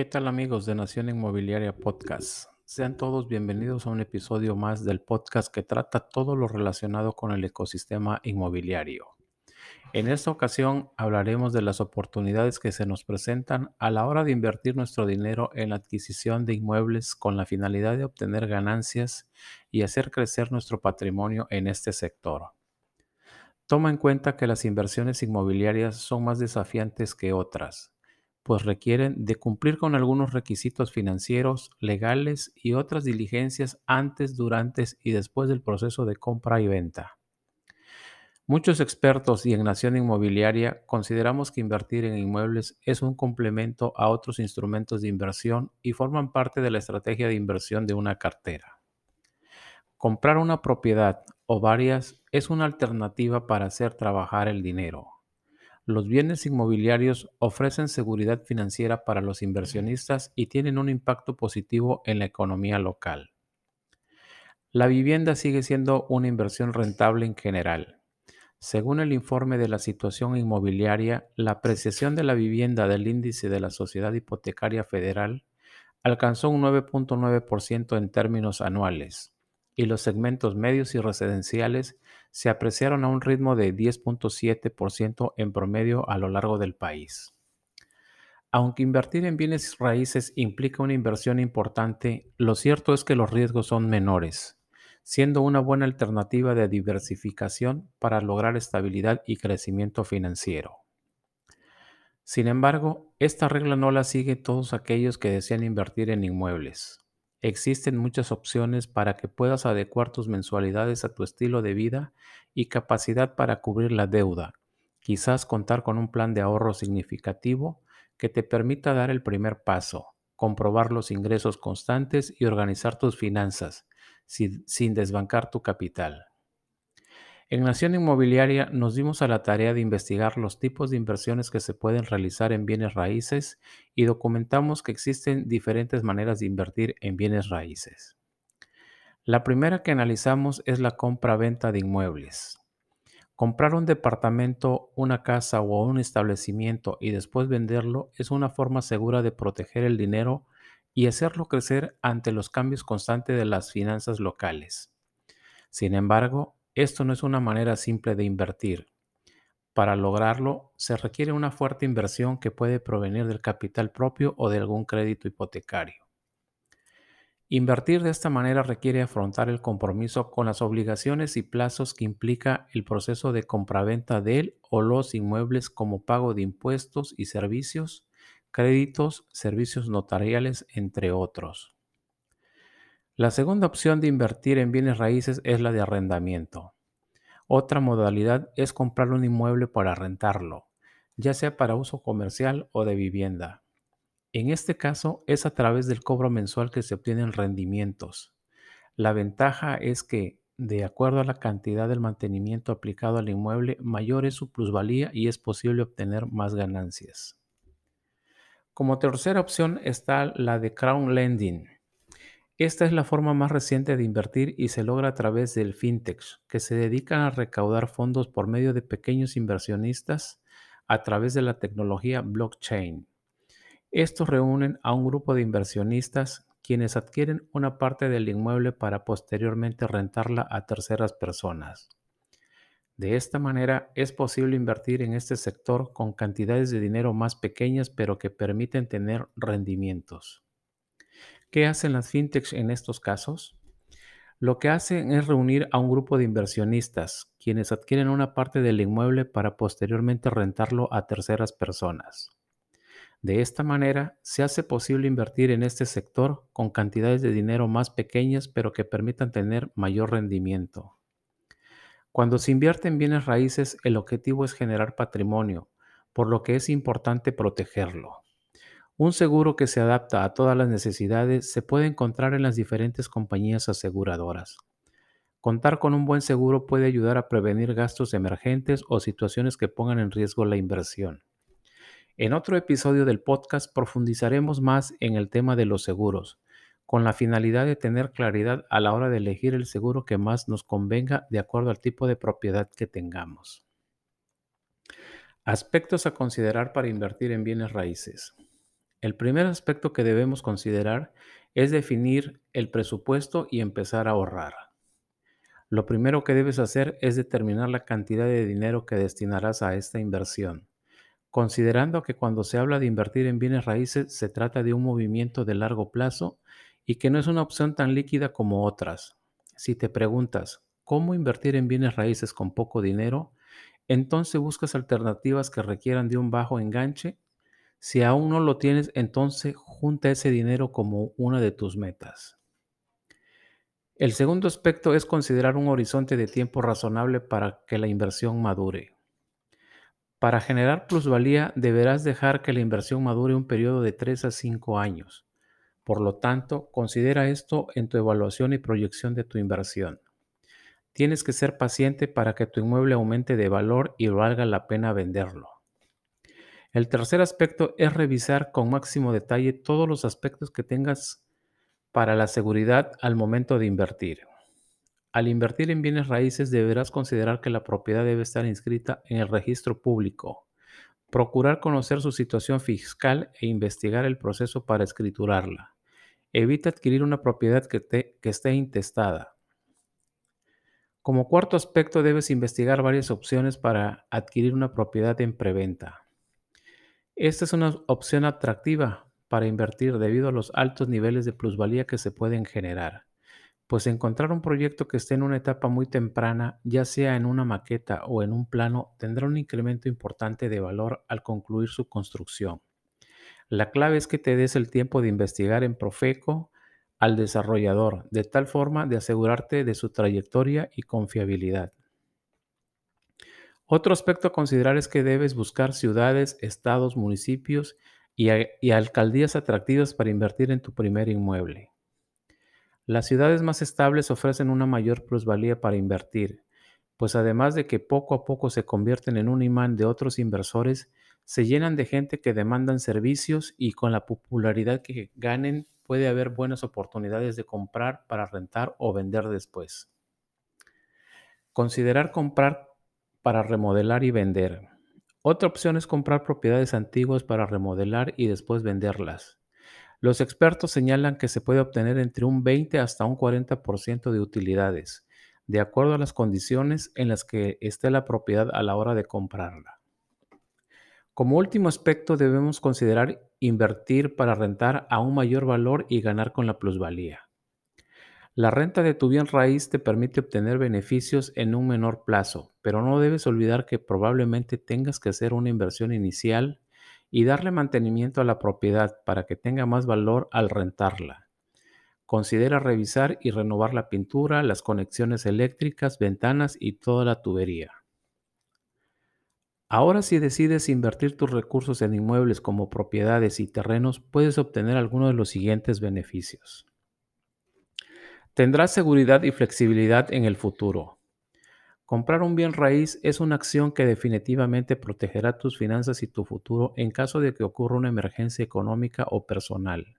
¿Qué tal amigos de Nación Inmobiliaria Podcast? Sean todos bienvenidos a un episodio más del podcast que trata todo lo relacionado con el ecosistema inmobiliario. En esta ocasión hablaremos de las oportunidades que se nos presentan a la hora de invertir nuestro dinero en la adquisición de inmuebles con la finalidad de obtener ganancias y hacer crecer nuestro patrimonio en este sector. Toma en cuenta que las inversiones inmobiliarias son más desafiantes que otras pues requieren de cumplir con algunos requisitos financieros, legales y otras diligencias antes, durante y después del proceso de compra y venta. Muchos expertos y en Nación Inmobiliaria consideramos que invertir en inmuebles es un complemento a otros instrumentos de inversión y forman parte de la estrategia de inversión de una cartera. Comprar una propiedad o varias es una alternativa para hacer trabajar el dinero los bienes inmobiliarios ofrecen seguridad financiera para los inversionistas y tienen un impacto positivo en la economía local. La vivienda sigue siendo una inversión rentable en general. Según el informe de la situación inmobiliaria, la apreciación de la vivienda del índice de la Sociedad Hipotecaria Federal alcanzó un 9.9% en términos anuales y los segmentos medios y residenciales se apreciaron a un ritmo de 10.7% en promedio a lo largo del país. Aunque invertir en bienes raíces implica una inversión importante, lo cierto es que los riesgos son menores, siendo una buena alternativa de diversificación para lograr estabilidad y crecimiento financiero. Sin embargo, esta regla no la siguen todos aquellos que desean invertir en inmuebles. Existen muchas opciones para que puedas adecuar tus mensualidades a tu estilo de vida y capacidad para cubrir la deuda. Quizás contar con un plan de ahorro significativo que te permita dar el primer paso, comprobar los ingresos constantes y organizar tus finanzas sin, desbancar tu capital. En Nación Inmobiliaria nos dimos a la tarea de investigar los tipos de inversiones que se pueden realizar en bienes raíces y documentamos que existen diferentes maneras de invertir en bienes raíces. La primera que analizamos es la compra-venta de inmuebles. Comprar un departamento, una casa o un establecimiento y después venderlo es una forma segura de proteger el dinero y hacerlo crecer ante los cambios constantes de las finanzas locales. Sin embargo, esto no es una manera simple de invertir. Para lograrlo, se requiere una fuerte inversión que puede provenir del capital propio o de algún crédito hipotecario. Invertir de esta manera requiere afrontar el compromiso con las obligaciones y plazos que implica el proceso de compraventa del o los inmuebles como pago de impuestos y servicios, créditos, servicios notariales, entre otros. La segunda opción de invertir en bienes raíces es la de arrendamiento. Otra modalidad es comprar un inmueble para rentarlo, ya sea para uso comercial o de vivienda. En este caso es a través del cobro mensual que se obtienen rendimientos. La ventaja es que, de acuerdo a la cantidad del mantenimiento aplicado al inmueble, mayor es su plusvalía y es posible obtener más ganancias. Como tercera opción está la de Crown Lending esta es la forma más reciente de invertir y se logra a través del fintech, que se dedican a recaudar fondos por medio de pequeños inversionistas a través de la tecnología blockchain. Estos reúnen a un grupo de inversionistas quienes adquieren una parte del inmueble para posteriormente rentarla a terceras personas. De esta manera es posible invertir en este sector con cantidades de dinero más pequeñas pero que permiten tener rendimientos. ¿Qué hacen las fintechs en estos casos? Lo que hacen es reunir a un grupo de inversionistas, quienes adquieren una parte del inmueble para posteriormente rentarlo a terceras personas. De esta manera, se hace posible invertir en este sector con cantidades de dinero más pequeñas pero que permitan tener mayor rendimiento. Cuando se invierte en bienes raíces, el objetivo es generar patrimonio, por lo que es importante protegerlo. Un seguro que se adapta a todas las necesidades se puede encontrar en las diferentes compañías aseguradoras. Contar con un buen seguro puede ayudar a prevenir gastos emergentes o situaciones que pongan en riesgo la inversión. En otro episodio del podcast profundizaremos más en el tema de los seguros, con la finalidad de tener claridad a la hora de elegir el seguro que más nos convenga de acuerdo al tipo de propiedad que tengamos. Aspectos a considerar para invertir en bienes raíces. El primer aspecto que debemos considerar es definir el presupuesto y empezar a ahorrar. Lo primero que debes hacer es determinar la cantidad de dinero que destinarás a esta inversión, considerando que cuando se habla de invertir en bienes raíces se trata de un movimiento de largo plazo y que no es una opción tan líquida como otras. Si te preguntas, ¿cómo invertir en bienes raíces con poco dinero? Entonces buscas alternativas que requieran de un bajo enganche. Si aún no lo tienes, entonces junta ese dinero como una de tus metas. El segundo aspecto es considerar un horizonte de tiempo razonable para que la inversión madure. Para generar plusvalía deberás dejar que la inversión madure un periodo de 3 a 5 años. Por lo tanto, considera esto en tu evaluación y proyección de tu inversión. Tienes que ser paciente para que tu inmueble aumente de valor y valga la pena venderlo. El tercer aspecto es revisar con máximo detalle todos los aspectos que tengas para la seguridad al momento de invertir. Al invertir en bienes raíces deberás considerar que la propiedad debe estar inscrita en el registro público, procurar conocer su situación fiscal e investigar el proceso para escriturarla. Evita adquirir una propiedad que, esté intestada. Como cuarto aspecto debes investigar varias opciones para adquirir una propiedad en preventa. Esta es una opción atractiva para invertir debido a los altos niveles de plusvalía que se pueden generar. Pues encontrar un proyecto que esté en una etapa muy temprana, ya sea en una maqueta o en un plano, tendrá un incremento importante de valor al concluir su construcción. La clave es que te des el tiempo de investigar en Profeco al desarrollador, de tal forma de asegurarte de su trayectoria y confiabilidad. Otro aspecto a considerar es que debes buscar ciudades, estados, municipios y, alcaldías atractivas para invertir en tu primer inmueble. Las ciudades más estables ofrecen una mayor plusvalía para invertir, pues además de que poco a poco se convierten en un imán de otros inversores, se llenan de gente que demandan servicios y con la popularidad que ganen puede haber buenas oportunidades de comprar para rentar o vender después. Considerar comprar para remodelar y vender. Otra opción es comprar propiedades antiguas para remodelar y después venderlas. Los expertos señalan que se puede obtener entre un 20 hasta un 40% de utilidades, de acuerdo a las condiciones en las que esté la propiedad a la hora de comprarla. Como último aspecto debemos considerar invertir para rentar a un mayor valor y ganar con la plusvalía. La renta de tu bien raíz te permite obtener beneficios en un menor plazo, pero no debes olvidar que probablemente tengas que hacer una inversión inicial y darle mantenimiento a la propiedad para que tenga más valor al rentarla. Considera revisar y renovar la pintura, las conexiones eléctricas, ventanas y toda la tubería. Ahora si decides invertir tus recursos en inmuebles como propiedades y terrenos, puedes obtener algunos de los siguientes beneficios. Tendrás seguridad y flexibilidad en el futuro. Comprar un bien raíz es una acción que definitivamente protegerá tus finanzas y tu futuro en caso de que ocurra una emergencia económica o personal.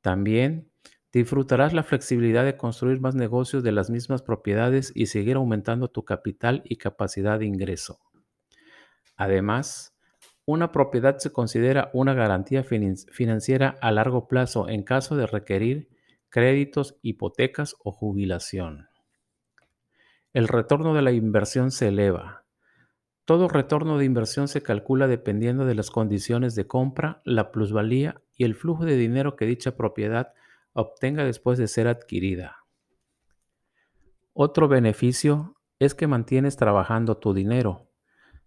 También disfrutarás la flexibilidad de construir más negocios de las mismas propiedades y seguir aumentando tu capital y capacidad de ingreso. Además, una propiedad se considera una garantía financiera a largo plazo en caso de requerir créditos, hipotecas o jubilación. El retorno de la inversión se eleva. Todo retorno de inversión se calcula dependiendo de las condiciones de compra, la plusvalía y el flujo de dinero que dicha propiedad obtenga después de ser adquirida. Otro beneficio es que mantienes trabajando tu dinero,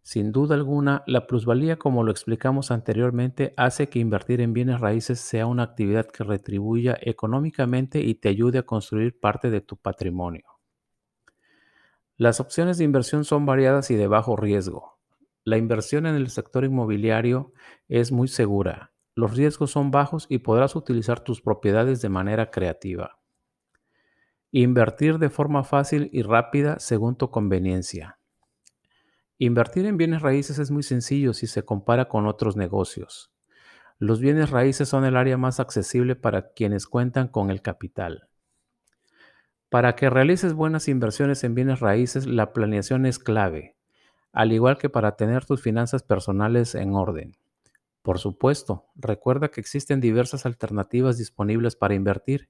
sin duda alguna, la plusvalía, como lo explicamos anteriormente, hace que invertir en bienes raíces sea una actividad que retribuya económicamente y te ayude a construir parte de tu patrimonio. Las opciones de inversión son variadas y de bajo riesgo. La inversión en el sector inmobiliario es muy segura. Los riesgos son bajos y podrás utilizar tus propiedades de manera creativa. Invertir de forma fácil y rápida según tu conveniencia. Invertir en bienes raíces es muy sencillo si se compara con otros negocios. Los bienes raíces son el área más accesible para quienes cuentan con el capital. Para que realices buenas inversiones en bienes raíces, la planeación es clave, al igual que para tener tus finanzas personales en orden. Por supuesto, recuerda que existen diversas alternativas disponibles para invertir.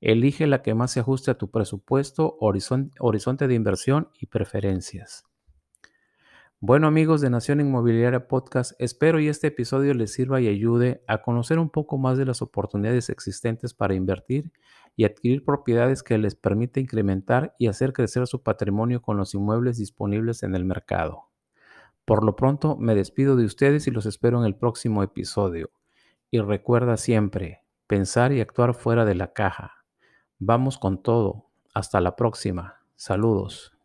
Elige la que más se ajuste a tu presupuesto, horizonte de inversión y preferencias. Bueno amigos de Nación Inmobiliaria Podcast, espero y este episodio les sirva y ayude a conocer un poco más de las oportunidades existentes para invertir y adquirir propiedades que les permita incrementar y hacer crecer su patrimonio con los inmuebles disponibles en el mercado. Por lo pronto me despido de ustedes y los espero en el próximo episodio. Y recuerda siempre, pensar y actuar fuera de la caja. Vamos con todo. Hasta la próxima. Saludos.